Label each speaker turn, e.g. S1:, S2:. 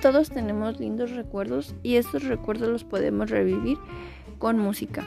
S1: Todos tenemos lindos recuerdos y estos recuerdos los podemos revivir con música.